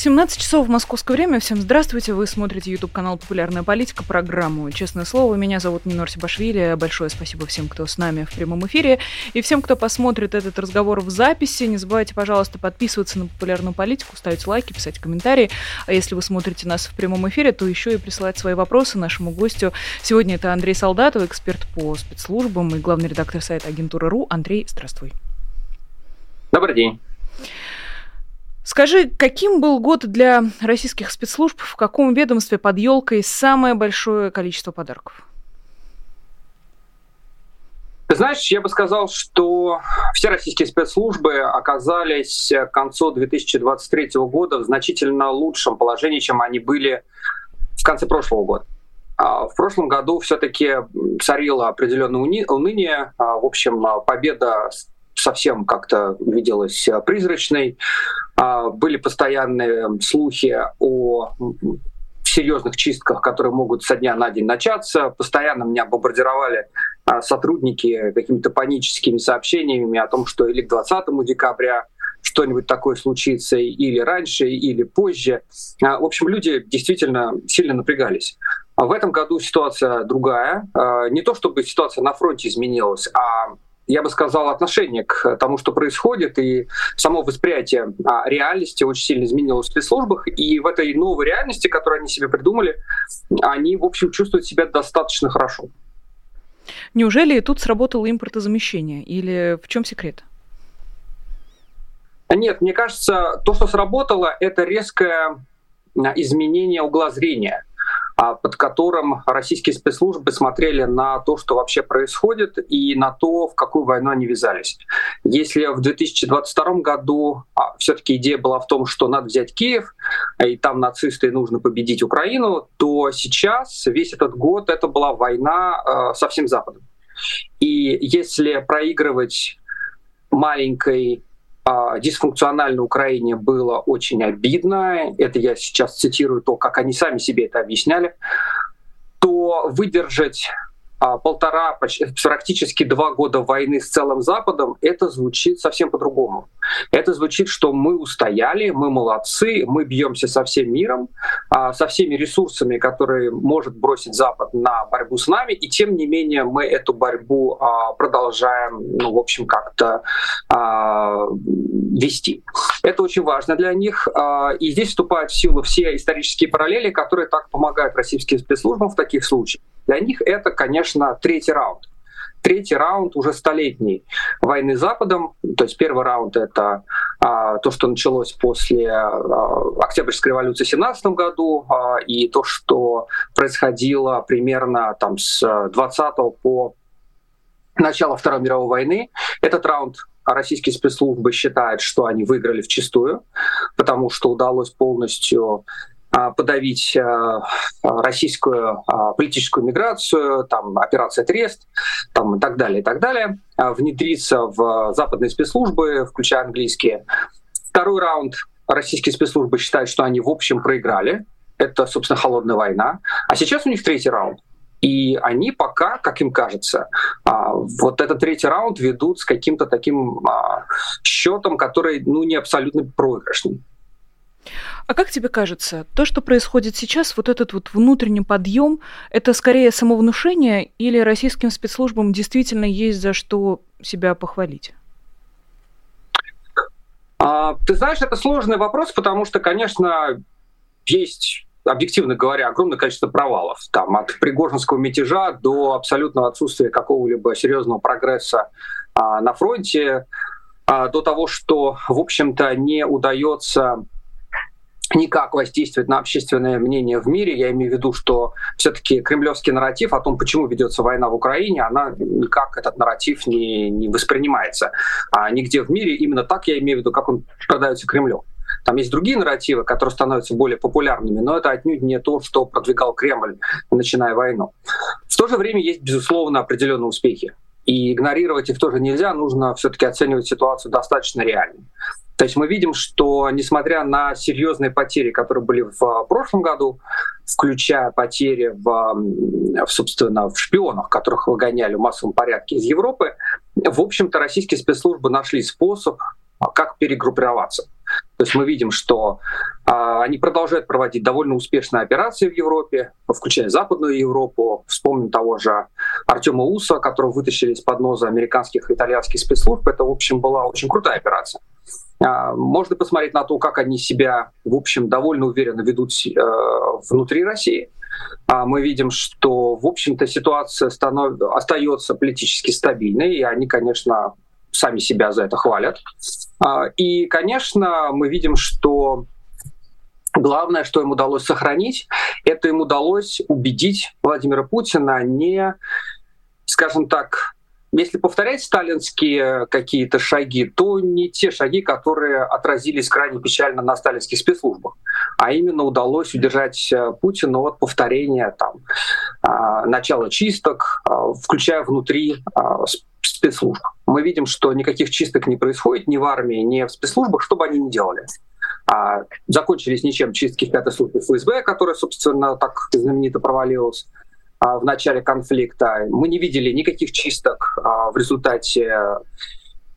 17 часов в московское время. Всем здравствуйте. Вы смотрите YouTube канал «Популярная политика», программу «Честное слово». Меня зовут Нинор Сибашвили. Большое спасибо всем, кто с нами в прямом эфире. И всем, кто посмотрит этот разговор в записи. Не забывайте, пожалуйста, подписываться на «Популярную политику», ставить лайки, писать комментарии. А если вы смотрите нас в прямом эфире, то еще и присылать свои вопросы нашему гостю. Сегодня это Андрей Солдатов, эксперт по спецслужбам и главный редактор сайта агентура.ру. Андрей, здравствуй. Добрый день. Скажи, каким был год для российских спецслужб, в каком ведомстве под елкой самое большое количество подарков? Знаешь, я бы сказал, что все российские спецслужбы оказались к концу 2023 года в значительно лучшем положении, чем они были в конце прошлого года. А в прошлом году все-таки царило определенное уныние. А, в общем, победа совсем как-то виделась призрачной. А, были постоянные слухи о серьезных чистках, которые могут со дня на день начаться. Постоянно меня бомбардировали а, сотрудники какими-то паническими сообщениями о том, что или к 20 декабря что-нибудь такое случится или раньше, или позже. А, в общем, люди действительно сильно напрягались. В этом году ситуация другая. Не то чтобы ситуация на фронте изменилась, а я бы сказал, отношение к тому, что происходит, и само восприятие а, реальности очень сильно изменилось в спецслужбах, и в этой новой реальности, которую они себе придумали, они, в общем, чувствуют себя достаточно хорошо. Неужели тут сработало импортозамещение, или в чем секрет? Нет, мне кажется, то, что сработало, это резкое изменение угла зрения. А, под которым российские спецслужбы смотрели на то, что вообще происходит, и на то, в какую войну они ввязались. Если в 2022 году а, все-таки идея была в том, что надо взять Киев, и там нацисты нужно победить Украину, то сейчас весь этот год это была война а, со всем Западом. И если проигрывать маленькой а, дисфункциональной Украине было очень обидно, это я сейчас цитирую то, как они сами себе это объясняли, то выдержать а, полтора, практически два года войны с целым Западом, это звучит совсем по-другому. Это звучит, что мы устояли, мы молодцы, мы бьемся со всем миром, а, со всеми ресурсами, которые может бросить Запад на борьбу с нами, и тем не менее мы эту борьбу а, продолжаем, ну, в общем, как-то вести. Это очень важно для них, и здесь вступают в силу все исторические параллели, которые так помогают российским спецслужбам в таких случаях. Для них это, конечно, третий раунд. Третий раунд уже столетней войны с Западом. То есть первый раунд — это а, то, что началось после а, Октябрьской революции в 17 году, а, и то, что происходило примерно там, с 20 по начало Второй мировой войны. Этот раунд российские спецслужбы считают, что они выиграли в чистую, потому что удалось полностью а, подавить а, российскую а, политическую миграцию, там операция Трест, там и так далее, и так далее, внедриться в западные спецслужбы, включая английские. Второй раунд российские спецслужбы считают, что они в общем проиграли. Это, собственно, холодная война. А сейчас у них третий раунд. И они пока, как им кажется, вот этот третий раунд ведут с каким-то таким счетом, который ну, не абсолютно проигрышный. А как тебе кажется, то, что происходит сейчас, вот этот вот внутренний подъем, это скорее самовнушение или российским спецслужбам действительно есть за что себя похвалить? А, ты знаешь, это сложный вопрос, потому что, конечно, есть объективно говоря, огромное количество провалов. Там, от пригожинского мятежа до абсолютного отсутствия какого-либо серьезного прогресса а, на фронте, а, до того, что, в общем-то, не удается никак воздействовать на общественное мнение в мире. Я имею в виду, что все-таки кремлевский нарратив о том, почему ведется война в Украине, она никак этот нарратив не, не воспринимается. А нигде в мире именно так я имею в виду, как он продается Кремлю. Там есть другие нарративы, которые становятся более популярными, но это отнюдь не то, что продвигал Кремль, начиная войну. В то же время есть, безусловно, определенные успехи. И игнорировать их тоже нельзя, нужно все-таки оценивать ситуацию достаточно реально. То есть мы видим, что несмотря на серьезные потери, которые были в прошлом году, включая потери в, собственно, в шпионах, которых выгоняли в массовом порядке из Европы, в общем-то, российские спецслужбы нашли способ, как перегруппироваться. То есть мы видим, что а, они продолжают проводить довольно успешные операции в Европе, включая Западную Европу. Вспомним того же Артема Уса, которого вытащили из-под ноза американских и итальянских спецслужб. Это, в общем, была очень крутая операция. А, можно посмотреть на то, как они себя, в общем, довольно уверенно ведут э, внутри России. А, мы видим, что, в общем-то, ситуация станов... остается политически стабильной, и они, конечно, сами себя за это хвалят. А, и, конечно, мы видим, что главное, что им удалось сохранить, это им удалось убедить Владимира Путина не, скажем так, если повторять сталинские какие-то шаги, то не те шаги, которые отразились крайне печально на сталинских спецслужбах, а именно удалось удержать э, Путина от повторения там, а, начала чисток, а, включая внутри спецслужб. Мы видим, что никаких чисток не происходит ни в армии, ни в спецслужбах, что бы они ни делали. А, закончились ничем чистки в пятой службе ФСБ, которая, собственно, так знаменито провалилась а, в начале конфликта. Мы не видели никаких чисток а, в результате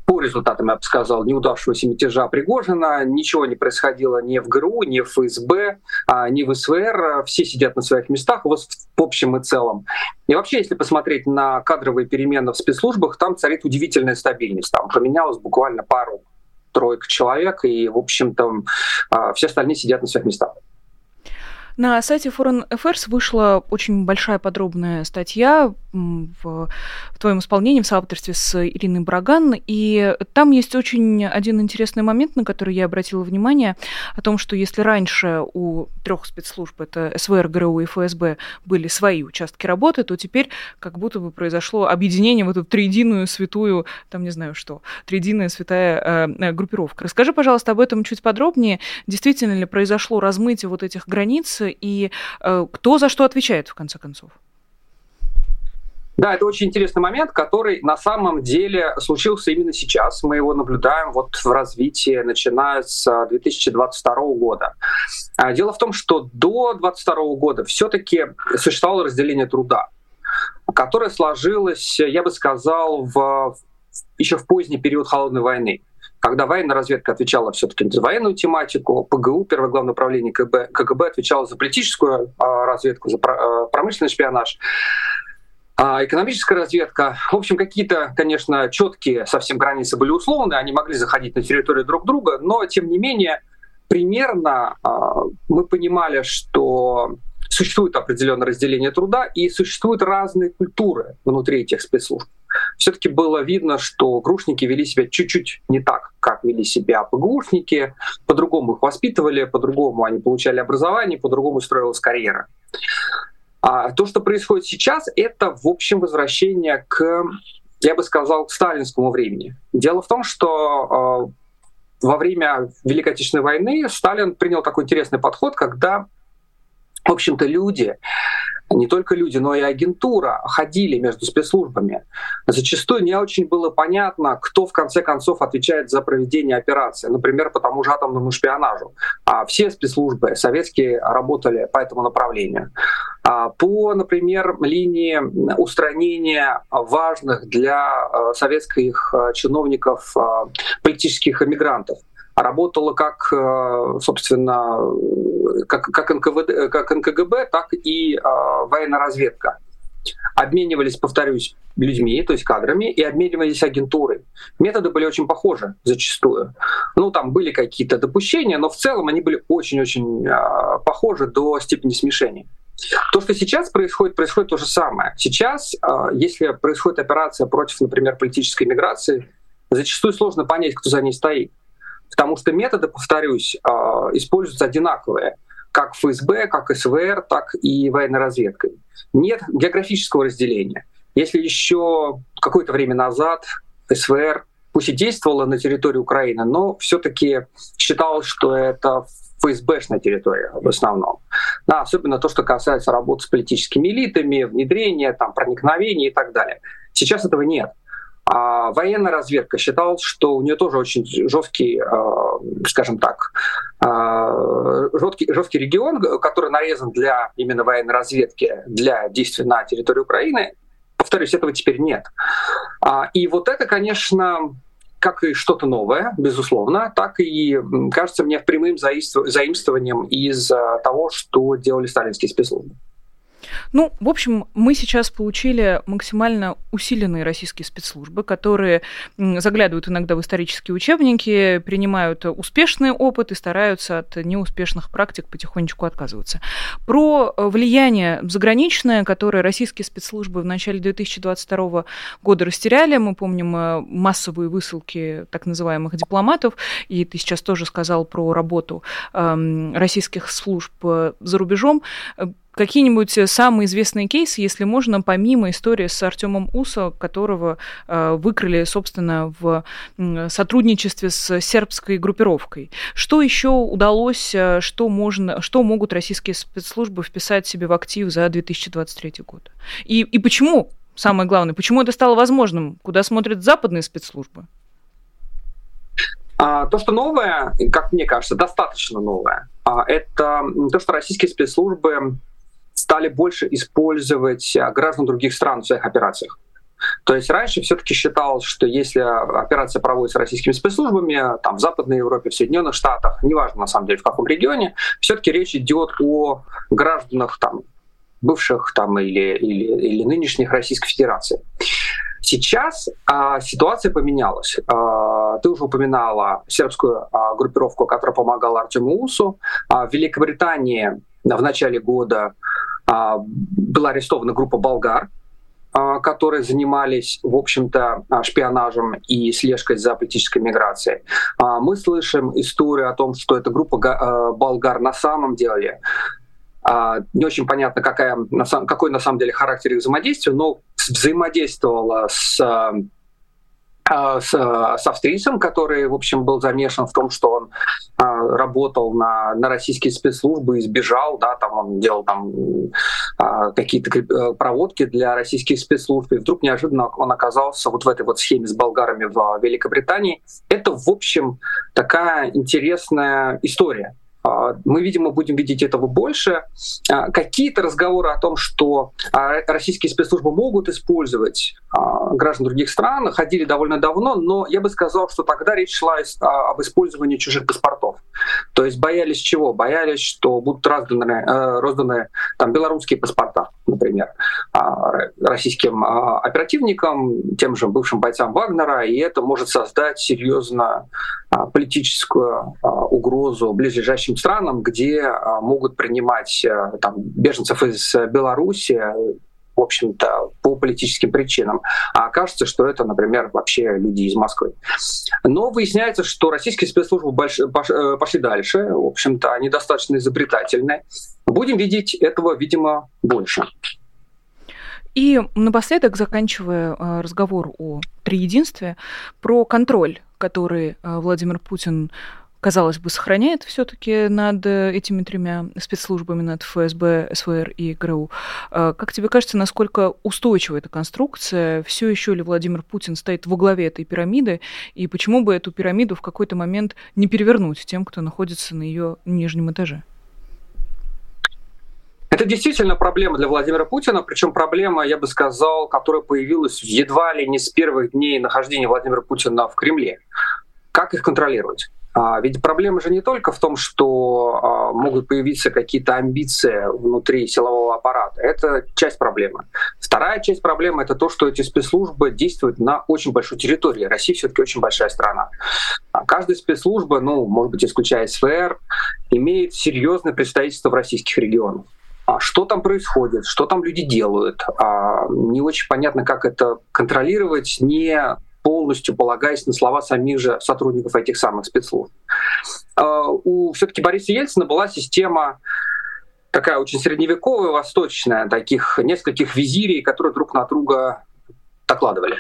по результатам, я бы сказал, неудавшегося мятежа Пригожина. Ничего не происходило ни в ГРУ, ни в ФСБ, а, ни в СВР. Все сидят на своих местах в общем и целом. И вообще, если посмотреть на кадровые перемены в спецслужбах, там царит удивительная стабильность. Там поменялось буквально пару троек человек, и, в общем-то, а, все остальные сидят на своих местах. На сайте Foreign Affairs вышла очень большая подробная статья в, в твоем исполнении в соавторстве с Ириной Браган, и там есть очень один интересный момент, на который я обратила внимание, о том, что если раньше у трех спецслужб, это СВР, ГРУ и ФСБ, были свои участки работы, то теперь как будто бы произошло объединение в эту триединую святую, там не знаю что, триединая святая э, группировка. Расскажи, пожалуйста, об этом чуть подробнее. Действительно ли произошло размытие вот этих границ и э, кто за что отвечает в конце концов? Да, это очень интересный момент, который на самом деле случился именно сейчас. Мы его наблюдаем вот в развитии, начиная с 2022 года. А, дело в том, что до 2022 года все-таки существовало разделение труда, которое сложилось, я бы сказал, в, еще в поздний период холодной войны когда военная разведка отвечала все-таки за военную тематику, ПГУ, Первое главное управление КГБ, КГБ отвечало за политическую а, разведку, за а, промышленный шпионаж. А экономическая разведка, в общем, какие-то, конечно, четкие совсем границы были условны, они могли заходить на территорию друг друга, но тем не менее примерно а, мы понимали, что существует определенное разделение труда и существуют разные культуры внутри этих спецслужб. Все-таки было видно, что грушники вели себя чуть-чуть не так, как вели себя ПГУшники, по-другому их воспитывали, по-другому они получали образование, по-другому строилась карьера. А то, что происходит сейчас, это, в общем, возвращение к, я бы сказал, к сталинскому времени. Дело в том, что э, во время Великой Отечественной войны Сталин принял такой интересный подход, когда в общем-то, люди, не только люди, но и агентура ходили между спецслужбами. Зачастую не очень было понятно, кто в конце концов отвечает за проведение операции, например, по тому же атомному шпионажу. А все спецслужбы советские работали по этому направлению. А по, например, линии устранения важных для э, советских э, чиновников э, политических эмигрантов – работала как, собственно, как, как, НКВД, как НКГБ, так и э, военная разведка. Обменивались, повторюсь, людьми, то есть кадрами, и обменивались агентурой. Методы были очень похожи зачастую. Ну, там были какие-то допущения, но в целом они были очень-очень э, похожи до степени смешения. То, что сейчас происходит, происходит то же самое. Сейчас, если происходит операция против, например, политической миграции, зачастую сложно понять, кто за ней стоит. Потому что методы, повторюсь, а, используются одинаковые как ФСБ, как СВР, так и военной разведкой. Нет географического разделения. Если еще какое-то время назад СВР пусть и действовала на территории Украины, но все-таки считалось, что это ФСБшная территория в основном. Да, особенно то, что касается работы с политическими элитами, внедрения, там, проникновения и так далее. Сейчас этого нет. А военная разведка считала, что у нее тоже очень жесткий, а, скажем так, а, жесткий, жесткий регион, который нарезан для именно военной разведки, для действий на территории Украины. Повторюсь, этого теперь нет. А, и вот это, конечно, как и что-то новое, безусловно, так и кажется мне прямым заимствованием из того, что делали сталинские спецслужбы. Ну, в общем, мы сейчас получили максимально усиленные российские спецслужбы, которые заглядывают иногда в исторические учебники, принимают успешный опыт и стараются от неуспешных практик потихонечку отказываться. Про э, влияние заграничное, которое российские спецслужбы в начале 2022 года растеряли, мы помним э, массовые высылки так называемых дипломатов, и ты сейчас тоже сказал про работу эм, российских служб э, за рубежом какие-нибудь э, самые известные кейсы, если можно, помимо истории с Артемом Усо, которого э, выкрали, собственно, в сотрудничестве с сербской группировкой. Что еще удалось, э, что, можно, что могут российские спецслужбы вписать себе в актив за 2023 год? И, и почему, самое главное, почему это стало возможным? Куда смотрят западные спецслужбы? А, то, что новое, как мне кажется, достаточно новое, а, это то, что российские спецслужбы стали больше использовать а, граждан других стран в своих операциях. То есть раньше все-таки считалось, что если операция проводится российскими спецслужбами, там в Западной Европе, в Соединенных Штатах, неважно на самом деле в каком регионе, все-таки речь идет о гражданах там бывших там или, или, или нынешних Российской Федерации. Сейчас а, ситуация поменялась. А, ты уже упоминала сербскую а, группировку, которая помогала Артему Усу. А, в Великобритании в начале года была арестована группа болгар, а, которые занимались, в общем-то, а, шпионажем и слежкой за политической миграцией. Мы слышим историю о том, что эта группа болгар на самом деле не очень понятно, какая, какой на самом деле характер их взаимодействия, но взаимодействовала с а, с, с австрийцем, который, в общем, был замешан в том, что он а, работал на, на российские спецслужбы и сбежал, да, там он делал там а, какие-то э, проводки для российских спецслужб, и вдруг неожиданно он оказался вот в этой вот схеме с болгарами в Великобритании. Это, в общем, такая интересная история. А, мы, видимо, будем видеть этого больше. А, какие-то разговоры о том, что а, российские спецслужбы могут использовать граждан других стран, ходили довольно давно, но я бы сказал, что тогда речь шла об использовании чужих паспортов. То есть боялись чего? Боялись, что будут разданы, э, розданы там, белорусские паспорта, например, российским оперативникам, тем же бывшим бойцам Вагнера, и это может создать серьезную политическую угрозу ближайшим странам, где а, могут принимать э, там, беженцев из Беларуси, общем-то, по политическим причинам. А окажется, что это, например, вообще люди из Москвы. Но выясняется, что российские спецслужбы больш... Э, пошли дальше. В общем-то, они достаточно изобретательны. Будем видеть этого, видимо, больше. И напоследок, заканчивая э, разговор о триединстве, про контроль, который Владимир Путин казалось бы, сохраняет все-таки над этими тремя спецслужбами, над ФСБ, СВР и ГРУ. А как тебе кажется, насколько устойчива эта конструкция? Все еще ли Владимир Путин стоит во главе этой пирамиды? И почему бы эту пирамиду в какой-то момент не перевернуть тем, кто находится на ее нижнем этаже? Это действительно проблема для Владимира Путина, причем проблема, я бы сказал, которая появилась едва ли не с первых дней нахождения Владимира Путина в Кремле. Как их контролировать? А, ведь проблема же не только в том, что а, могут появиться какие-то амбиции внутри силового аппарата. Это часть проблемы. Вторая часть проблемы — это то, что эти спецслужбы действуют на очень большой территории. Россия все таки очень большая страна. А каждая спецслужба, ну, может быть, исключая СВР, имеет серьезное представительство в российских регионах. А что там происходит, что там люди делают. Не очень понятно, как это контролировать, не полностью полагаясь на слова самих же сотрудников этих самых спецслужб. А, у все-таки Бориса Ельцина была система такая очень средневековая, восточная, таких нескольких визирей, которые друг на друга докладывали.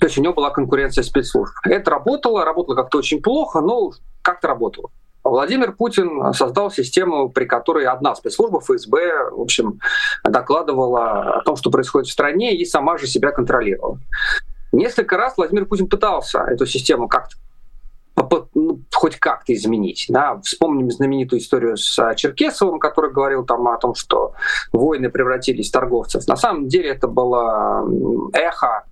То есть у него была конкуренция спецслужб. Это работало, работало как-то очень плохо, но как-то работало. Владимир Путин создал систему, при которой одна спецслужба фсб, в общем, докладывала о том, что происходит в стране, и сама же себя контролировала. Несколько раз Владимир Путин пытался эту систему как-то ну, хоть как-то изменить. Да? Вспомним знаменитую историю с а, Черкесовым, который говорил там о том, что войны превратились в торговцев. На самом деле это было эхо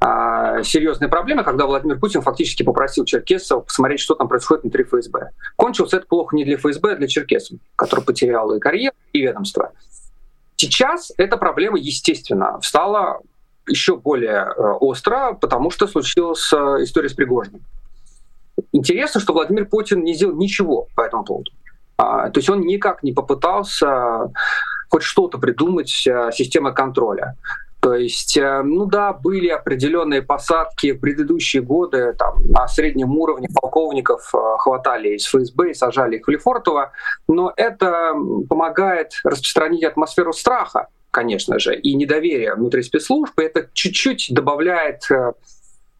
а, серьезной проблемы, когда Владимир Путин фактически попросил Черкесова посмотреть, что там происходит внутри ФСБ. Кончилось это плохо не для ФСБ, а для Черкесова, который потерял и карьеру, и ведомство. Сейчас эта проблема, естественно, стала еще более э, остро, потому что случилась э, история с Пригожиным. Интересно, что Владимир Путин не сделал ничего по этому поводу. А, то есть он никак не попытался хоть что-то придумать э, системой контроля. То есть, ну да, были определенные посадки в предыдущие годы, там, на среднем уровне полковников хватали из ФСБ и сажали их в Лефортово, но это помогает распространить атмосферу страха конечно же, и недоверие внутри спецслужб, это чуть-чуть добавляет э,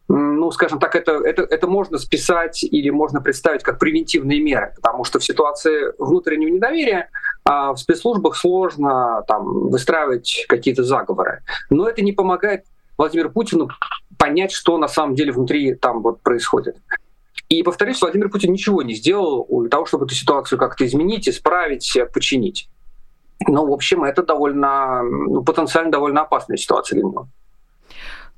ну, скажем так, это, это, это можно списать или можно представить как превентивные меры, потому что в ситуации внутреннего недоверия а в спецслужбах сложно там, выстраивать какие-то заговоры. Но это не помогает Владимиру Путину понять, что на самом деле внутри там вот происходит. И, повторюсь, Владимир Путин ничего не сделал для того, чтобы эту ситуацию как-то изменить, исправить, починить. Ну, в общем, это довольно, ну, потенциально довольно опасная ситуация для него.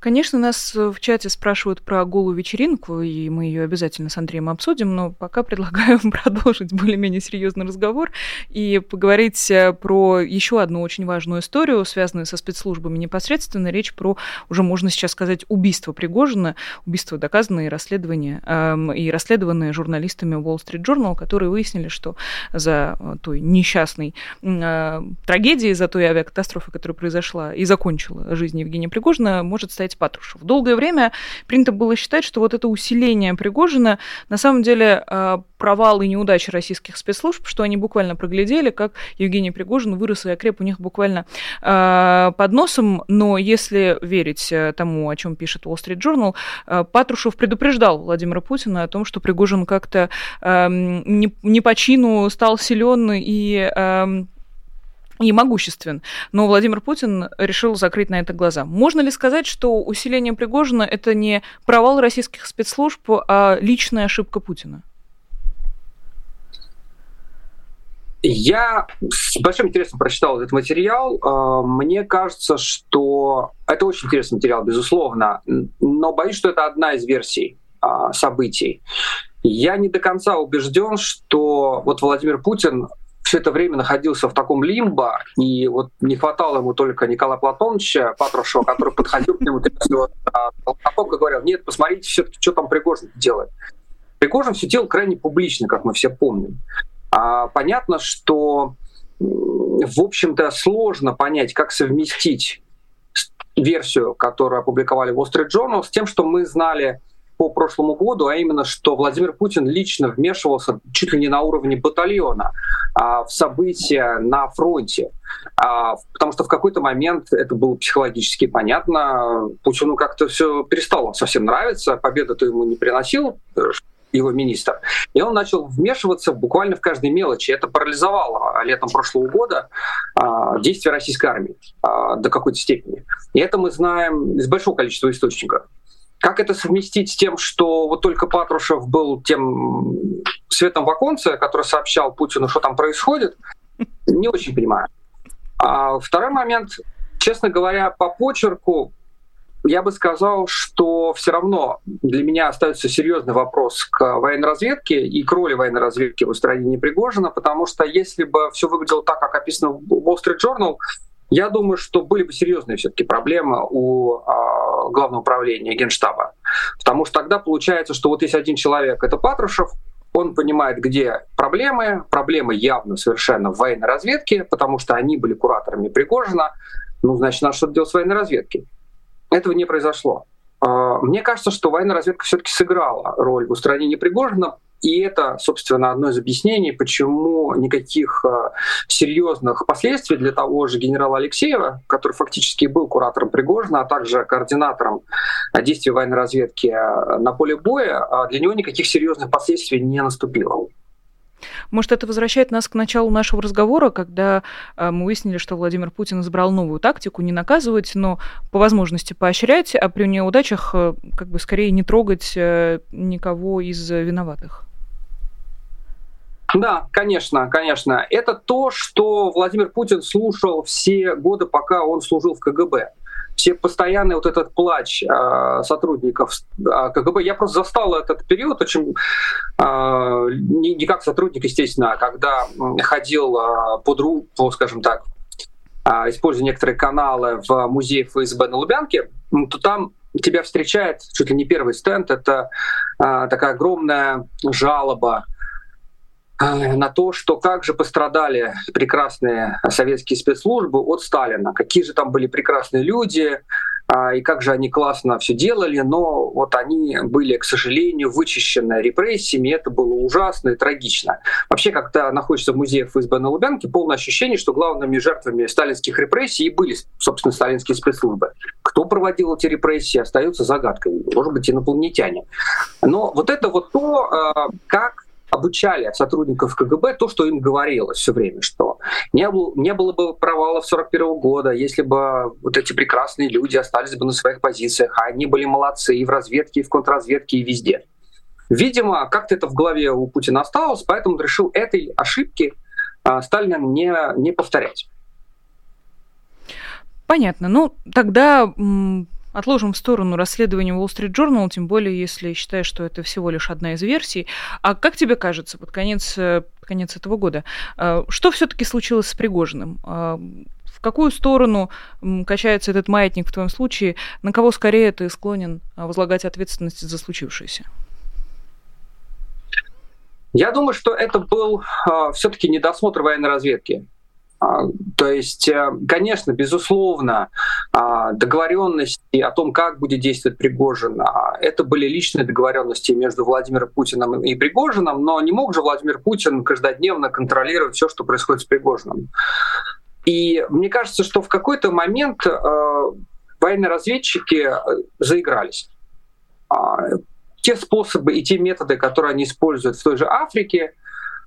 Конечно, нас э, в чате спрашивают про голую вечеринку, и мы ее обязательно с Андреем обсудим, но пока предлагаю продолжить более-менее серьезный разговор и поговорить э, про еще одну очень важную историю, связанную со спецслужбами непосредственно. Речь про, уже можно сейчас сказать, убийство Пригожина, убийство доказанное и расследование, эм, и расследованное журналистами Wall Street Journal, которые выяснили, что за э, той несчастной э, трагедией, за той авиакатастрофой, которая произошла и закончила жизнь Евгения Пригожина, может стоять кстати, Патрушев. Долгое время принято было считать, что вот это усиление Пригожина на самом деле а, провал и неудачи российских спецслужб, что они буквально проглядели, как Евгений Пригожин вырос и окреп у них буквально э, под носом. Но если верить э, тому, о чем пишет Wall Street Journal, э, Патрушев предупреждал Владимира Путина о том, что Пригожин как-то э, не, по чину стал силен и э, и могуществен. Но Владимир Путин решил закрыть на это глаза. Можно ли сказать, что усиление Пригожина – это не провал российских спецслужб, а личная ошибка Путина? Я с большим интересом прочитал этот материал. А, мне кажется, что это очень интересный материал, безусловно, но боюсь, что это одна из версий а, событий. Я не до конца убежден, что вот Владимир Путин все это время находился в таком лимбо, и вот не хватало ему только Николая Платоновича Патрушева, который подходил к нему толкоток и говорил, нет, посмотрите все-таки, что там Пригожин делает. Пригожин все делал крайне публично, как мы все помним. А понятно, что в общем-то сложно понять, как совместить версию, которую опубликовали в Wall Street Journal, с тем, что мы знали по прошлому году, а именно, что Владимир Путин лично вмешивался чуть ли не на уровне батальона а, в события на фронте. А, потому что в какой-то момент это было психологически понятно. Путину как-то все перестало совсем нравиться, победа-то ему не приносил его министр. И он начал вмешиваться буквально в каждой мелочи. Это парализовало летом прошлого года а, действия российской армии а, до какой-то степени. И это мы знаем из большого количества источников. Как это совместить с тем, что вот только Патрушев был тем светом в оконце, который сообщал Путину, что там происходит, не очень понимаю. А второй момент, честно говоря, по почерку я бы сказал, что все равно для меня остается серьезный вопрос к военной разведке и к роли военной разведки в устранении Пригожина, потому что если бы все выглядело так, как описано в Wall Street Journal, я думаю, что были бы серьезные все-таки проблемы у э, главного управления Генштаба. Потому что тогда получается, что вот есть один человек, это Патрушев, он понимает, где проблемы. Проблемы явно совершенно в военной разведке, потому что они были кураторами Пригожина. Ну, значит, надо что-то делать с военной разведкой. Этого не произошло. А, мне кажется, что военная разведка все-таки сыграла роль в устранении Пригожина, и это, собственно, одно из объяснений, почему никаких а, серьезных последствий для того же генерала Алексеева, который фактически был куратором Пригожина, а также координатором действий военной разведки а, на поле боя, для него никаких серьезных последствий не наступило. Может, это возвращает нас к началу нашего разговора, когда э, мы выяснили, что Владимир Путин избрал новую тактику не наказывать, но по возможности поощрять, а при неудачах э, как бы скорее не трогать э, никого из виноватых. Да, конечно, конечно. Это то, что Владимир Путин слушал все годы, пока он служил в КГБ все постоянный вот этот плач э, сотрудников э, КГБ. Я просто застал этот период очень э, не, не как сотрудник, естественно, а когда ходил э, под руку, скажем так, э, используя некоторые каналы в музее ФСБ на Лубянке, то там тебя встречает чуть ли не первый стенд. Это э, такая огромная жалоба на то, что как же пострадали прекрасные советские спецслужбы от Сталина, какие же там были прекрасные люди, а, и как же они классно все делали, но вот они были, к сожалению, вычищены репрессиями, это было ужасно и трагично. Вообще, когда находишься в музее ФСБ на Лубянке, полное ощущение, что главными жертвами сталинских репрессий были, собственно, сталинские спецслужбы. Кто проводил эти репрессии, остается загадкой. Может быть, инопланетяне. Но вот это вот то, э, как обучали сотрудников КГБ то, что им говорилось все время, что не, был, не было бы провала 41 года, если бы вот эти прекрасные люди остались бы на своих позициях, а они были молодцы и в разведке, и в контрразведке, и везде. Видимо, как-то это в голове у Путина осталось, поэтому он решил этой ошибки а, Сталина не, не повторять. Понятно. Ну, тогда Отложим в сторону расследование Wall Street Journal, тем более, если считаешь, что это всего лишь одна из версий. А как тебе кажется, под конец, э, под конец этого года, э, что все-таки случилось с Пригожиным? Э, в какую сторону качается этот маятник в твоем случае? На кого скорее ты склонен возлагать ответственность за случившееся? Я думаю, что это был э, все-таки недосмотр военной разведки. А, то есть, э, конечно, безусловно, а, договоренности о том, как будет действовать Пригожин, а, это были личные договоренности между Владимиром Путиным и Пригожиным, но не мог же Владимир Путин каждодневно контролировать все, что происходит с Пригожиным. И мне кажется, что в какой-то момент э, военные разведчики э, заигрались. Те способы и те методы, которые они используют в той же Африке,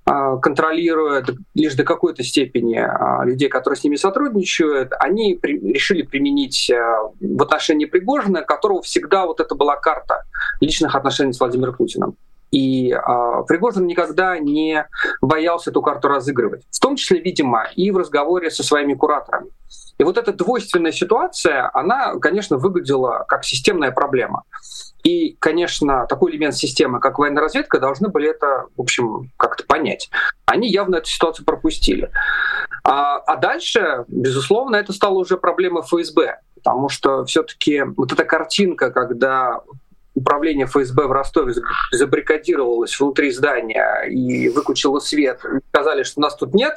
контролируя лишь до какой-то степени а, людей, которые с ними сотрудничают, они решили применить а, в отношении Пригожина, которого всегда вот это была карта личных отношений с Владимиром Путиным. И э, Пригожин никогда не боялся эту карту разыгрывать. В том числе, видимо, и в разговоре со своими кураторами. И вот эта двойственная ситуация, она, конечно, выглядела как системная проблема. И, конечно, такой элемент системы, как военная разведка, должны были это, в общем, как-то понять. Они явно эту ситуацию пропустили. А, а дальше, безусловно, это стало уже проблемой ФСБ, потому что все-таки вот эта картинка, когда управление ФСБ в Ростове забаррикадировалось внутри здания и выключило свет, и сказали, что нас тут нет.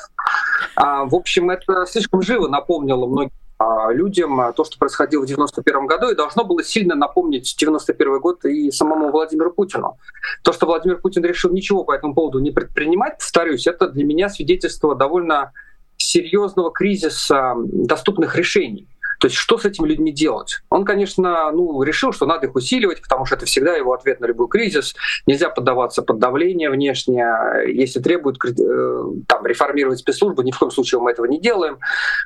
А, в общем, это слишком живо напомнило многим а, людям а, то, что происходило в 91 году, и должно было сильно напомнить 91 год и самому Владимиру Путину. То, что Владимир Путин решил ничего по этому поводу не предпринимать, повторюсь, это для меня свидетельство довольно серьезного кризиса доступных решений. То есть что с этими людьми делать? Он, конечно, ну, решил, что надо их усиливать, потому что это всегда его ответ на любой кризис. Нельзя поддаваться под давление внешнее. Если требуют э, там, реформировать спецслужбы, ни в коем случае мы этого не делаем.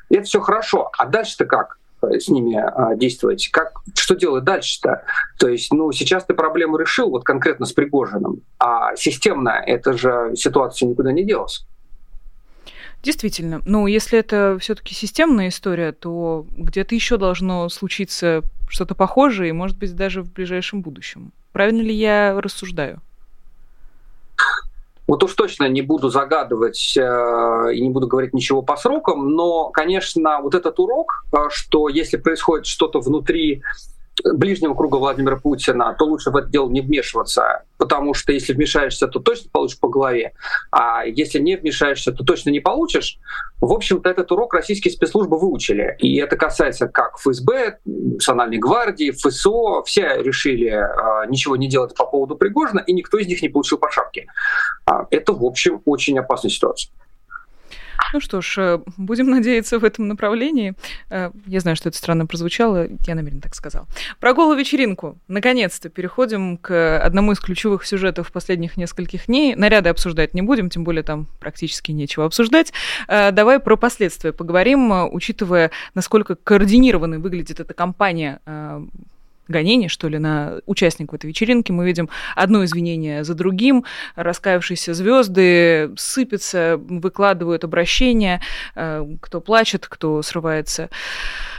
И это все хорошо. А дальше-то как? с ними а, действовать. Как, что делать дальше-то? То есть, ну, сейчас ты проблему решил, вот конкретно с Пригожиным, а системно эта же ситуация никуда не делась. Действительно. Ну, если это все-таки системная история, то где-то еще должно случиться что-то похожее, и, может быть, даже в ближайшем будущем. Правильно ли я рассуждаю? Вот уж точно не буду загадывать э, и не буду говорить ничего по срокам, но, конечно, вот этот урок, э, что если происходит что-то внутри ближнего круга Владимира Путина, то лучше в это дело не вмешиваться, потому что если вмешаешься, то точно получишь по голове, а если не вмешаешься, то точно не получишь. В общем-то, этот урок российские спецслужбы выучили. И это касается как ФСБ, Национальной гвардии, ФСО. Все решили э, ничего не делать по поводу Пригожина, и никто из них не получил по шапке. А, это, в общем, очень опасная ситуация. Ну что ж, э, будем надеяться в этом направлении. Э, я знаю, что это странно прозвучало, я намеренно так сказал. Про голую вечеринку. Наконец-то переходим к одному из ключевых сюжетов последних нескольких дней. Наряды обсуждать не будем, тем более там практически нечего обсуждать. Э, давай про последствия поговорим, учитывая, насколько координированной выглядит эта кампания гонение, что ли, на участников этой вечеринки. Мы видим одно извинение за другим, раскаявшиеся звезды сыпятся, выкладывают обращения, э, кто плачет, кто срывается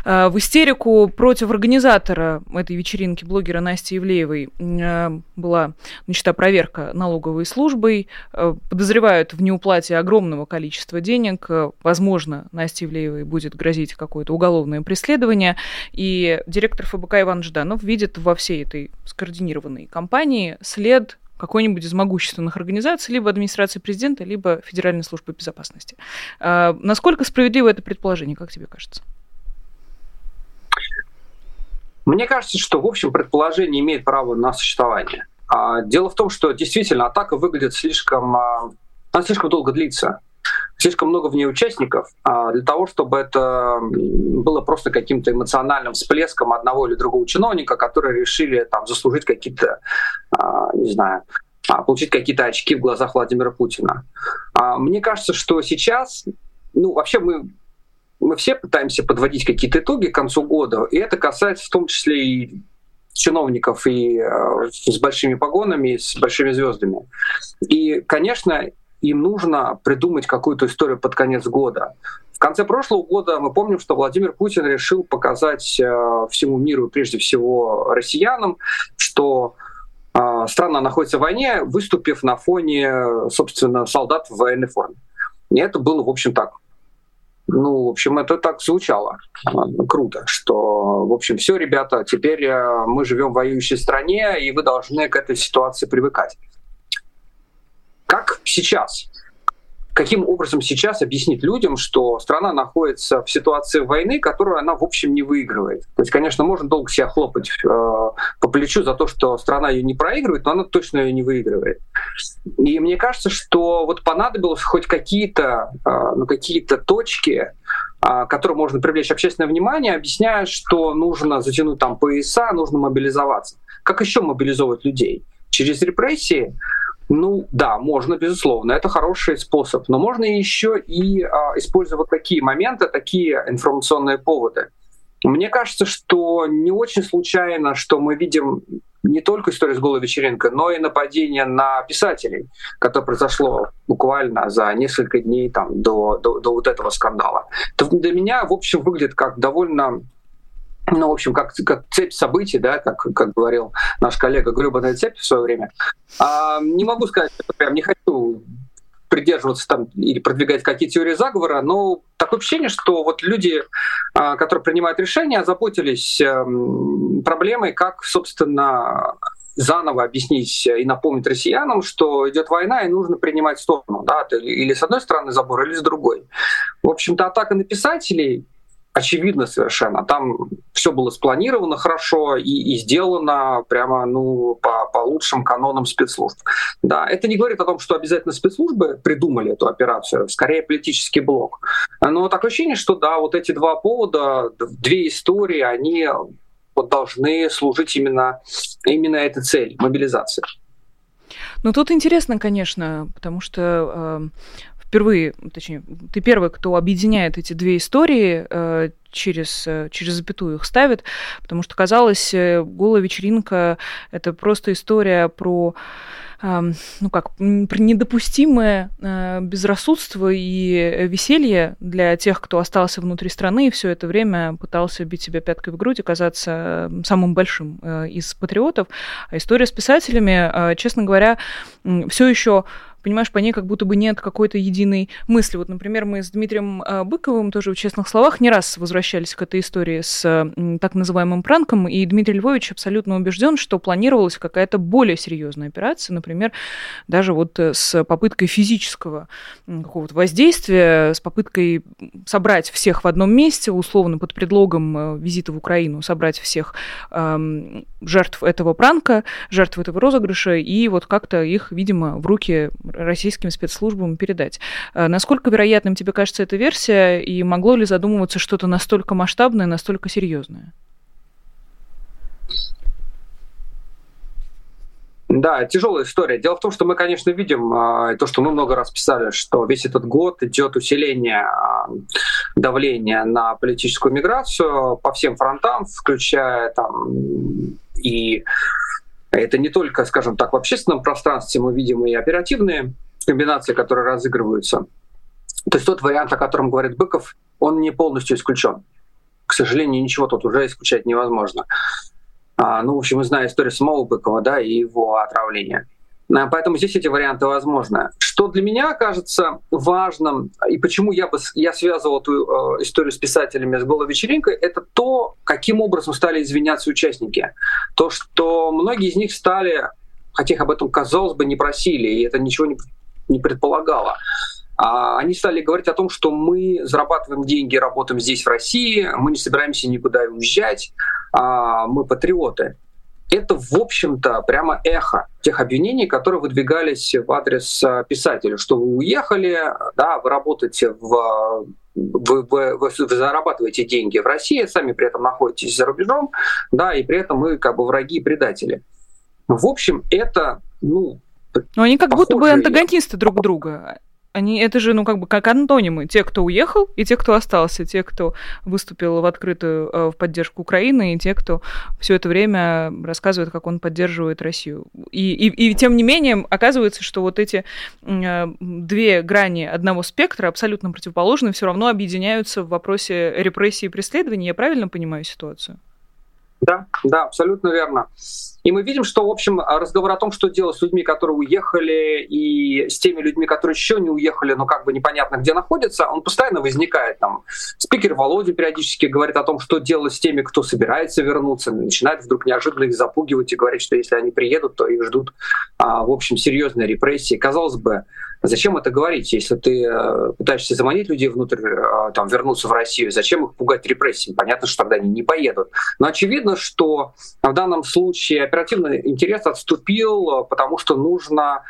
в истерику против организатора этой вечеринки, блогера Насти Евлеевой, э, была начата проверка налоговой службой. Подозревают в неуплате огромного количества денег. Возможно, Насте Евлеевой будет грозить какое-то уголовное преследование. И директор ФБК Иван Жданов видит во всей этой скоординированной кампании след какой-нибудь из могущественных организаций, либо администрации президента, либо Федеральной службы безопасности. Насколько справедливо это предположение, как тебе кажется? Мне кажется, что, в общем, предположение имеет право на существование. А, дело в том, что действительно атака выглядит слишком... А, она слишком долго длится слишком много в ней участников а, для того, чтобы это было просто каким-то эмоциональным всплеском одного или другого чиновника, которые решили там заслужить какие-то, не знаю, получить какие-то очки в глазах Владимира Путина. Мне кажется, что сейчас, ну вообще мы мы все пытаемся подводить какие-то итоги к концу года, и это касается в том числе и чиновников и э, с большими погонами, с большими звездами. И, конечно, им нужно придумать какую-то историю под конец года. В конце прошлого года мы помним, что Владимир Путин решил показать э, всему миру, прежде всего россиянам, что э, страна находится в войне, выступив на фоне, собственно, солдат в военной форме. И это было, в общем, так. Ну, в общем, это так звучало э, круто, что, в общем, все, ребята, теперь мы живем в воюющей стране, и вы должны к этой ситуации привыкать. Как сейчас? Каким образом сейчас объяснить людям, что страна находится в ситуации войны, которую она, в общем, не выигрывает? То есть, конечно, можно долго себя хлопать э, по плечу за то, что страна ее не проигрывает, но она точно ее не выигрывает. И мне кажется, что вот понадобилось хоть какие-то э, ну, какие-то точки, э, которые можно привлечь общественное внимание, объясняя, что нужно затянуть там пояса, нужно мобилизоваться. Как еще мобилизовать людей? Через репрессии? Ну да, можно, безусловно, это хороший способ, но можно еще и а, использовать такие моменты, такие информационные поводы. Мне кажется, что не очень случайно, что мы видим не только историю с голой вечеринкой, но и нападение на писателей, которое произошло буквально за несколько дней там, до, до, до вот этого скандала. Это для меня, в общем, выглядит как довольно ну, в общем, как, как цепь событий, да, как, как говорил наш коллега, гребаная цепь в свое время. А, не могу сказать, что прям не хочу придерживаться там или продвигать какие-то теории заговора, но такое ощущение, что вот люди, а, которые принимают решения, озаботились эм, проблемой, как, собственно, заново объяснить и напомнить россиянам, что идет война и нужно принимать сторону, да, или с одной стороны забора, или с другой. В общем-то, атака на писателей очевидно совершенно. Там все было спланировано хорошо и, и сделано прямо ну, по, по лучшим канонам спецслужб. Да, это не говорит о том, что обязательно спецслужбы придумали эту операцию, скорее политический блок. Но такое ощущение, что да, вот эти два повода, две истории, они вот должны служить именно, именно этой цели — мобилизации. Ну, тут интересно, конечно, потому что э, впервые, точнее, ты первый, кто объединяет эти две истории, э, через, э, через запятую их ставит, потому что казалось, э, голая вечеринка — это просто история про ну как, про недопустимое безрассудство и веселье для тех, кто остался внутри страны и все это время пытался бить себя пяткой в грудь и казаться самым большим из патриотов. А история с писателями, честно говоря, все еще понимаешь, по ней как будто бы нет какой-то единой мысли. Вот, например, мы с Дмитрием э, Быковым тоже в «Честных словах» не раз возвращались к этой истории с так называемым пранком, и Дмитрий Львович абсолютно убежден, что планировалась какая-то более серьезная операция, например, даже вот э, с попыткой физического какого-то воздействия, с попыткой собрать всех в одном месте, условно под предлогом э, визита в Украину, собрать всех жертв этого пранка, жертв этого розыгрыша, и вот как-то их, видимо, в руки российским спецслужбам передать. Э, насколько вероятным тебе кажется эта версия, и могло ли задумываться что-то настолько масштабное, настолько серьезное? Да, тяжелая история. Дело в том, что мы, конечно, видим э, то, что мы много раз писали, что весь этот год идет усиление э, давления на политическую миграцию по всем фронтам, включая там И это не только, скажем так, в общественном пространстве мы видим и оперативные комбинации, которые разыгрываются. То есть тот вариант, о котором говорит Быков, он не полностью исключен. К сожалению, ничего тут уже исключать невозможно. А, ну, в общем, мы знаем историю самого Быкова, да, и его отравления. А, поэтому здесь эти варианты возможны. Что для меня кажется важным, и почему я, бы, я связывал эту э, историю с писателями с голой вечеринкой, это то, каким образом стали извиняться участники. То, что многие из них стали, хотя их об этом, казалось бы, не просили, и это ничего не, не предполагало, а они стали говорить о том, что мы зарабатываем деньги, работаем здесь, в России, мы не собираемся никуда уезжать, а мы патриоты. Это, в общем-то, прямо эхо тех обвинений, которые выдвигались в адрес а, писателя, что вы уехали, да, вы работаете в вы, вы, вы, вы зарабатываете деньги в России, сами при этом находитесь за рубежом, да, и при этом мы как бы враги и предатели. В общем, это, ну, но они как будто бы антагонисты друг друга. Они, это же, ну, как бы, как антонимы. Те, кто уехал, и те, кто остался. Те, кто выступил в открытую э, в поддержку Украины, и те, кто все это время рассказывает, как он поддерживает Россию. И, и, и тем не менее, оказывается, что вот эти э, две грани одного спектра, абсолютно противоположные, все равно объединяются в вопросе репрессий и преследований. Я правильно понимаю ситуацию? Да, да, абсолютно верно. И мы видим, что, в общем, разговор о том, что делать с людьми, которые уехали, и с теми людьми, которые еще не уехали, но как бы непонятно где находятся, он постоянно возникает. Там спикер Володя периодически говорит о том, что делать с теми, кто собирается вернуться, начинает вдруг неожиданно их запугивать и говорить, что если они приедут, то их ждут, а, в общем, серьезные репрессии. Казалось бы, Зачем это говорить, если ты э, пытаешься заманить людей внутрь, э, там, вернуться в Россию? Зачем их пугать репрессиями? Понятно, что тогда они не поедут. Но очевидно, что в данном случае оперативный интерес отступил, э, потому что нужно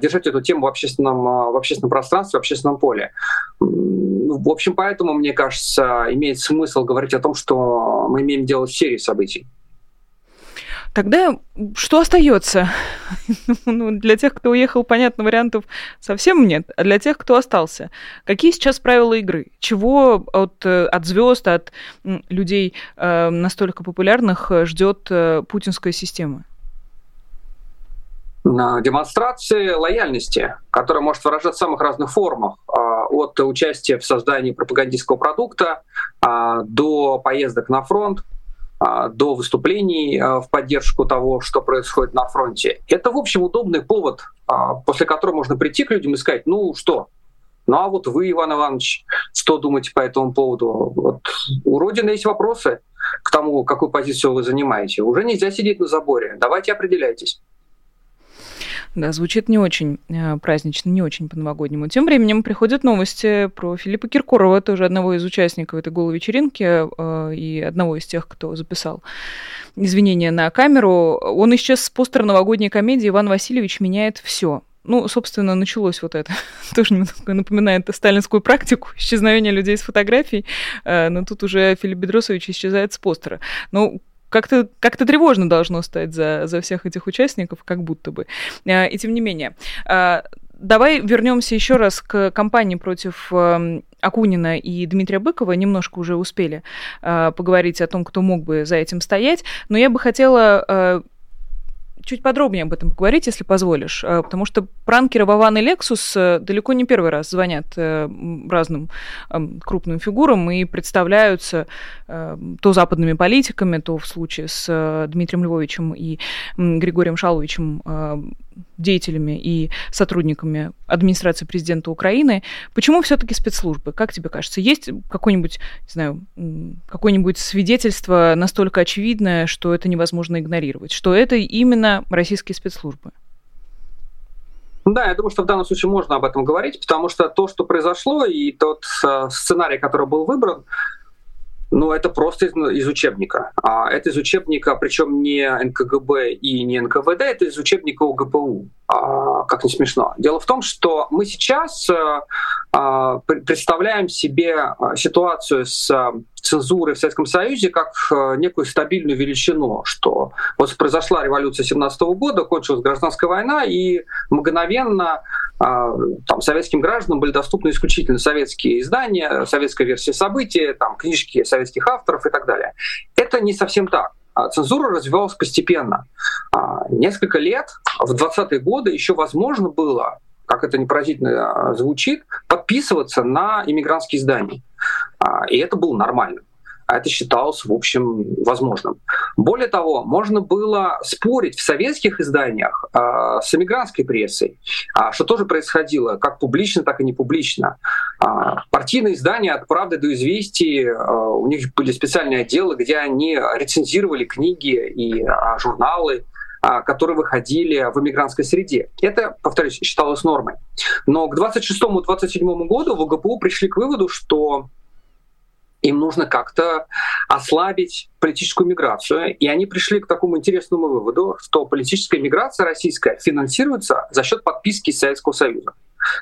держать эту тему в общественном, в общественном пространстве, в общественном поле. Ну, в общем, поэтому, мне кажется, имеет смысл говорить о том, что мы имеем дело с серией событий. Тогда что остается? ну, для тех, кто уехал, понятно, вариантов совсем нет. А для тех, кто остался, какие сейчас правила игры? Чего от, э, от звезд, от людей э, настолько популярных ждет э, путинская система? демонстрации лояльности, которая может выражаться в самых разных формах, а, от участия в создании пропагандистского продукта а, до поездок на фронт, до выступлений а, в поддержку того, что происходит на фронте. Это, в общем, удобный повод, а, после которого можно прийти к людям и сказать, ну что, ну а вот вы, Иван Иванович, что думаете по этому поводу? Вот у Родины есть вопросы к тому, какую позицию вы занимаете. Уже нельзя сидеть на заборе. Давайте определяйтесь. Да, звучит не очень э, празднично, не очень по-новогоднему. Тем временем приходят новости про Филиппа Киркорова, тоже одного из участников этой голой вечеринки э, и одного из тех, кто записал извинения на камеру. Он исчез с постера новогодней комедии «Иван Васильевич меняет все». Ну, собственно, началось вот это. Тоже напоминает сталинскую практику исчезновения людей с фотографий, э, но тут уже Филипп Бедросович исчезает с постера. Ну, как-то как тревожно должно стать за, за всех этих участников, как будто бы. А, и тем не менее. А, давай вернемся еще раз к кампании против эм, Акунина и Дмитрия Быкова. Немножко уже успели а, поговорить о том, кто мог бы за этим стоять. Но я бы хотела чуть подробнее об этом поговорить, если позволишь, э, потому что пранкеры Вован и Лексус э, далеко не первый раз звонят э, разным эм, крупным фигурам и представляются то западными политиками, то в случае с Дмитрием Львовичем и Григорием Шаловичем деятелями и сотрудниками администрации президента Украины. Почему все-таки спецслужбы? Как тебе кажется, есть какое-нибудь, не знаю, какое-нибудь свидетельство настолько очевидное, что это невозможно игнорировать, что это именно российские спецслужбы? Да, я думаю, что в данном случае можно об этом говорить, потому что то, что произошло, и тот э, сценарий, который был выбран, ну, это просто из, из учебника. А это из учебника, причем не НКГБ и не НКВД, это из учебника УГПУ. А, как не смешно. Дело в том, что мы сейчас а, а, представляем себе а, ситуацию с а, цензурой в Советском Союзе как а, некую стабильную величину, что вот произошла революция 17 года, кончилась гражданская война, и мгновенно там, советским гражданам были доступны исключительно советские издания, советская версия событий, там, книжки советских авторов и так далее. Это не совсем так. А, цензура развивалась постепенно. А, несколько лет, в 20-е годы еще возможно было как это непрозительно звучит, подписываться на иммигрантские издания. И это было нормально а это считалось, в общем, возможным. Более того, можно было спорить в советских изданиях э, с эмигрантской прессой, э, что тоже происходило, как публично, так и не публично. Э, партийные издания от «Правды» до «Известий», э, у них были специальные отделы, где они рецензировали книги и э, журналы, которые выходили в иммигрантской среде. Это, повторюсь, считалось нормой. Но к 26-27 году в ГПУ пришли к выводу, что им нужно как-то ослабить политическую миграцию. И они пришли к такому интересному выводу, что политическая миграция российская финансируется за счет подписки Советского Союза.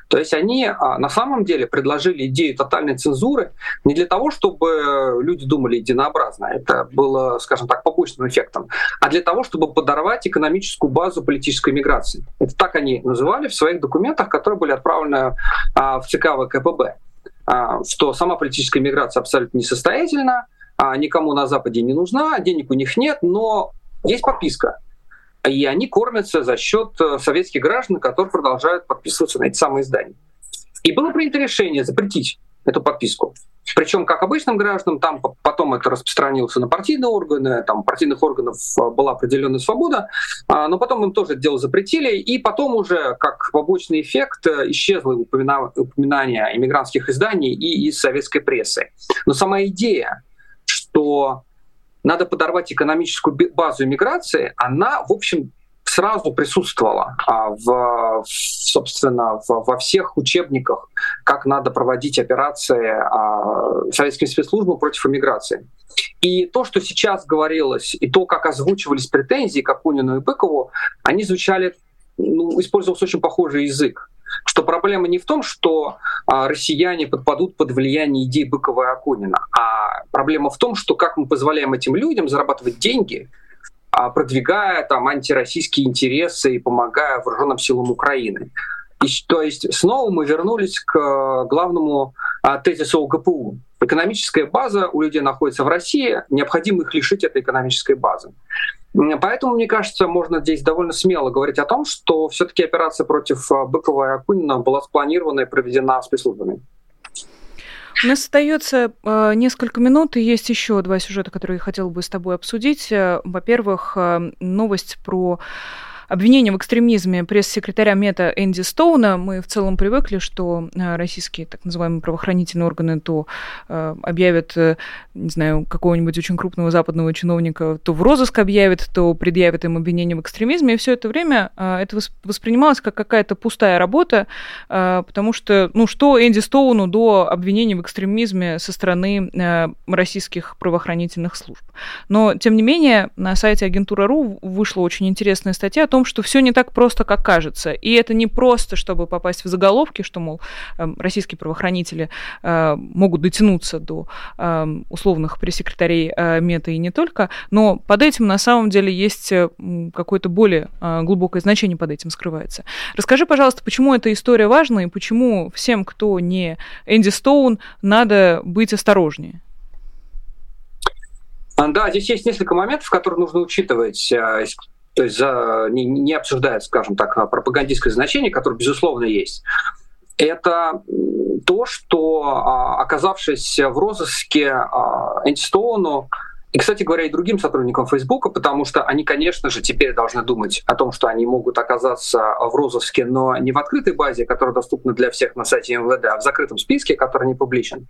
То есть они а, на самом деле предложили идею тотальной цензуры не для того, чтобы люди думали единообразно, это было, скажем так, побочным эффектом, а для того, чтобы подорвать экономическую базу политической миграции. Это так они называли в своих документах, которые были отправлены а, в ЦК ВКПБ. А, что сама политическая миграция абсолютно несостоятельна, а, никому на Западе не нужна, денег у них нет, но есть подписка. И они кормятся за счет э, советских граждан, которые продолжают подписываться на эти самые издания. И было принято решение запретить эту подписку. Причем как обычным гражданам, там потом это распространилось на партийные органы, там партийных органов а, была определенная свобода, а, но потом им тоже это дело запретили, и потом уже как побочный эффект э, исчезло упоминание иммигрантских изданий и из советской прессы. Но сама идея, что надо подорвать экономическую базу иммиграции, она, в общем, сразу присутствовала а, в, собственно, во всех учебниках, как надо проводить операции а, советскими спецслужбами против иммиграции. И то, что сейчас говорилось, и то, как озвучивались претензии к Акунину и Быкову, они звучали, ну, использовался очень похожий язык. Что проблема не в том, что а, россияне подпадут под влияние идей Быкова и Акунина, а проблема в том, что как мы позволяем этим людям зарабатывать деньги, продвигая там антироссийские интересы и помогая вооруженным силам Украины. И, то есть снова мы вернулись к э, главному а, тезису ОГПУ. Экономическая база у людей находится в России, необходимо их лишить этой экономической базы. Поэтому, мне кажется, можно здесь довольно смело говорить о том, что все-таки операция против э, Быкова и Акунина была спланирована и проведена спецслужбами. У нас остается э, несколько минут, и есть еще два сюжета, которые я хотела бы с тобой обсудить. Э, во-первых, э, новость про обвинение в экстремизме пресс-секретаря МЕТА Энди Стоуна. Мы в целом привыкли, что э, российские так называемые правоохранительные органы то э, объявят, э, не знаю, какого-нибудь очень крупного западного чиновника, то в розыск объявят, то предъявят им обвинение в экстремизме. И все это время это воспринималось как какая-то пустая работа, потому что, ну, что Энди Стоуну до обвинений в экстремизме со стороны российских правоохранительных служб. Но, тем не менее, на сайте агентура.ру вышла очень интересная статья о том, том, что все не так просто, как кажется. И это не просто, чтобы попасть в заголовки, что, мол, эм, российские правоохранители э, могут дотянуться до эм, условных пресс-секретарей э, МЕТА и не только, но под этим на самом деле есть э, какое-то более глубокое значение под этим скрывается. Расскажи, пожалуйста, почему эта история важна и почему всем, кто не Энди Стоун, надо быть осторожнее? Да, здесь есть несколько моментов, которые нужно учитывать то есть за, не, не обсуждает, скажем так, пропагандистское значение, которое, безусловно, есть, это то, что, а, оказавшись в розыске а, Энди Стоуну, и, кстати говоря, и другим сотрудникам Фейсбука, потому что они, конечно же, теперь должны думать о том, что они могут оказаться в розыске, но не в открытой базе, которая доступна для всех на сайте МВД, а в закрытом списке, который не публичен.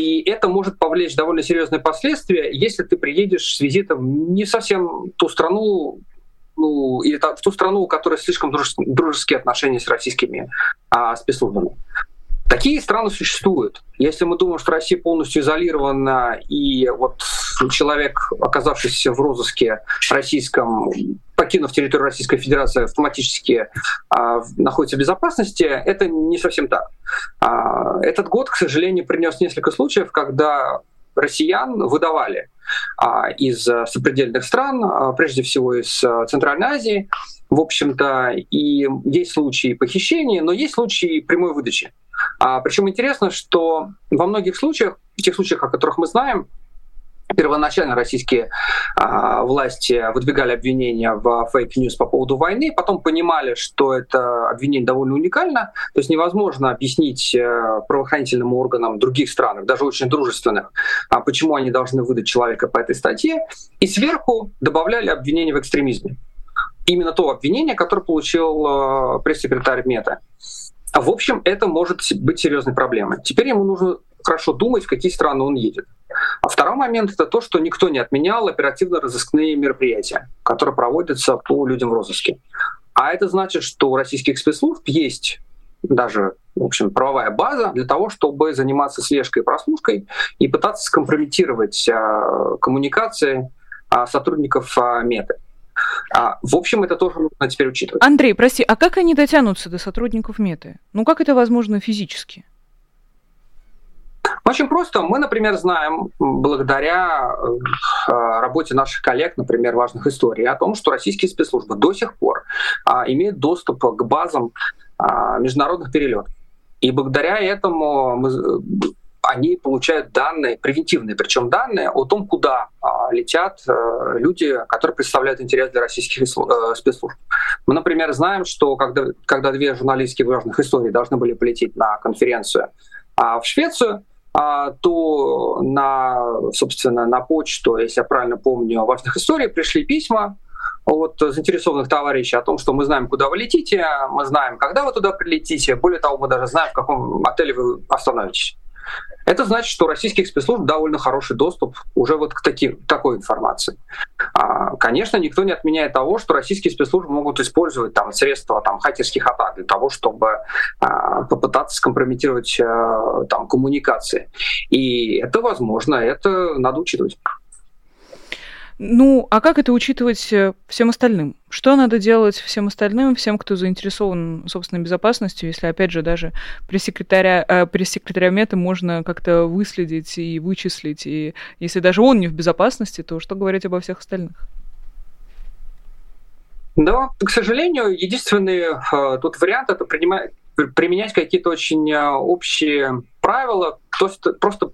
И это может повлечь довольно серьезные последствия, если ты приедешь с визитом не совсем в ту страну, ну, или в ту страну, у которой слишком дружеские отношения с российскими а, спецслужбами. Такие страны существуют. Если мы думаем, что Россия полностью изолирована, и вот человек, оказавшийся в розыске российском, покинув территорию Российской Федерации, автоматически а, находится в безопасности, это не совсем так. А, этот год, к сожалению, принес несколько случаев, когда россиян выдавали а, из сопредельных стран, а, прежде всего из а, Центральной Азии, в общем-то, и есть случаи похищения, но есть случаи прямой выдачи. А, причем интересно, что во многих случаях, в тех случаях, о которых мы знаем, первоначально российские э, власти выдвигали обвинения в fake news по поводу войны, потом понимали, что это обвинение довольно уникально, то есть невозможно объяснить э, правоохранительным органам других стран, даже очень дружественных, а почему они должны выдать человека по этой статье, и сверху добавляли обвинение в экстремизме. Именно то обвинение, которое получил э, пресс-секретарь МЕТА. В общем, это может быть серьезной проблемой. Теперь ему нужно хорошо думать, в какие страны он едет. А второй момент — это то, что никто не отменял оперативно-розыскные мероприятия, которые проводятся по людям в розыске. А это значит, что у российских спецслужб есть даже в общем, правовая база для того, чтобы заниматься слежкой и прослушкой и пытаться скомпрометировать а, коммуникации а, сотрудников а, МЕТы. А, в общем, это тоже нужно теперь учитывать. Андрей, прости, а как они дотянутся до сотрудников МЕТы? Ну как это возможно физически? Очень просто. Мы, например, знаем, благодаря э, работе наших коллег, например, важных историй, о том, что российские спецслужбы до сих пор а, имеют доступ к базам а, международных перелетов. И благодаря этому мы, они получают данные, превентивные, причем данные о том, куда а, летят а, люди, которые представляют интерес для российских а, спецслужб. Мы, например, знаем, что когда, когда две журналистские важных истории должны были полететь на конференцию а, в Швецию, а, то на, собственно, на почту, если я правильно помню, важных историй пришли письма от заинтересованных товарищей о том, что мы знаем, куда вы летите, мы знаем, когда вы туда прилетите, более того, мы даже знаем, в каком отеле вы остановитесь. Это значит, что у российских спецслужб довольно хороший доступ уже вот к таким, такой информации. А, конечно, никто не отменяет того, что российские спецслужбы могут использовать там, средства там, хакерских атак для того, чтобы а, попытаться скомпрометировать а, там, коммуникации. И это возможно, это надо учитывать. Ну, а как это учитывать э, всем остальным? Что надо делать всем остальным, всем, кто заинтересован собственной безопасностью, если, опять же, даже пресс-секретаря, э, пресс-секретаря МЕТа можно как-то выследить и вычислить, и если даже он не в безопасности, то что говорить обо всех остальных? Да, к сожалению, единственный э, тут вариант это принимать, применять какие-то очень э, общие правила, то есть просто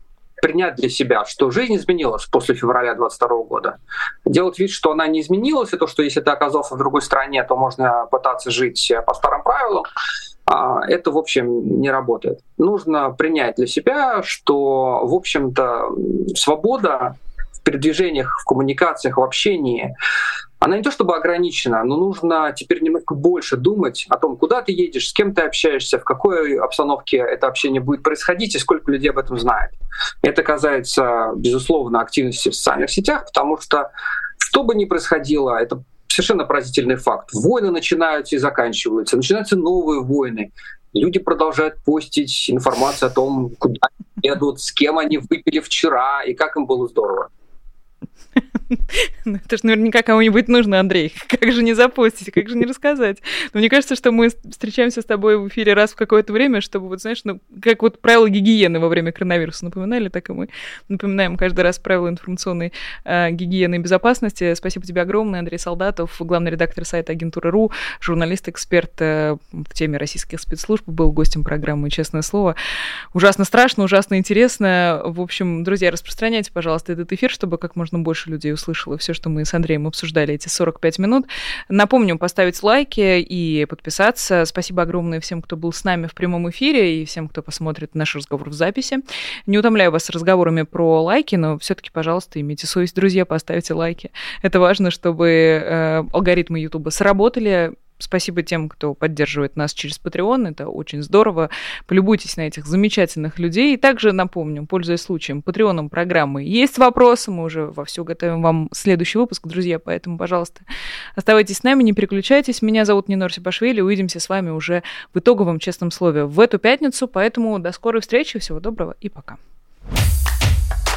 принять для себя, что жизнь изменилась после февраля 22 года. Делать вид, что она не изменилась, и то, что если ты оказался в другой стране, то можно пытаться жить по старым правилам, а, это, в общем, не работает. Нужно принять для себя, что, в общем-то, свобода в передвижениях, в коммуникациях, в общении она не то чтобы ограничена, но нужно теперь немного больше думать о том, куда ты едешь, с кем ты общаешься, в какой обстановке это общение будет происходить и сколько людей об этом знает. Это касается, безусловно, активности в социальных сетях, потому что что бы ни происходило, это совершенно поразительный факт. Войны начинаются и заканчиваются, начинаются новые войны. Люди продолжают постить информацию о том, куда едут, с кем они выпили вчера и как им было здорово. Ну, это же наверняка кому-нибудь нужно, Андрей. Как же не запустить, как же не рассказать? Но мне кажется, что мы встречаемся с тобой в эфире раз в какое-то время, чтобы, вот знаешь, ну, как вот правила гигиены во время коронавируса напоминали, так и мы напоминаем каждый раз правила информационной э, гигиены и безопасности. Спасибо тебе огромное, Андрей Солдатов, главный редактор сайта Агентура.ру, журналист-эксперт э, в теме российских спецслужб, был гостем программы «Честное слово». Ужасно страшно, ужасно интересно. В общем, друзья, распространяйте, пожалуйста, этот эфир, чтобы как можно больше людей услышала все, что мы с Андреем обсуждали эти 45 минут. Напомню, поставить лайки и подписаться. Спасибо огромное всем, кто был с нами в прямом эфире и всем, кто посмотрит наш разговор в записи. Не утомляю вас разговорами про лайки, но все-таки, пожалуйста, имейте совесть, друзья, поставьте лайки. Это важно, чтобы э, алгоритмы YouTube сработали, Спасибо тем, кто поддерживает нас через Patreon. Это очень здорово. Полюбуйтесь на этих замечательных людей. И также напомню, пользуясь случаем, Патреоном программы есть вопросы. Мы уже вовсю готовим вам следующий выпуск, друзья. Поэтому, пожалуйста, оставайтесь с нами, не переключайтесь. Меня зовут Нинор Сибашвили. Увидимся с вами уже в итоговом честном слове в эту пятницу. Поэтому до скорой встречи. Всего доброго и пока.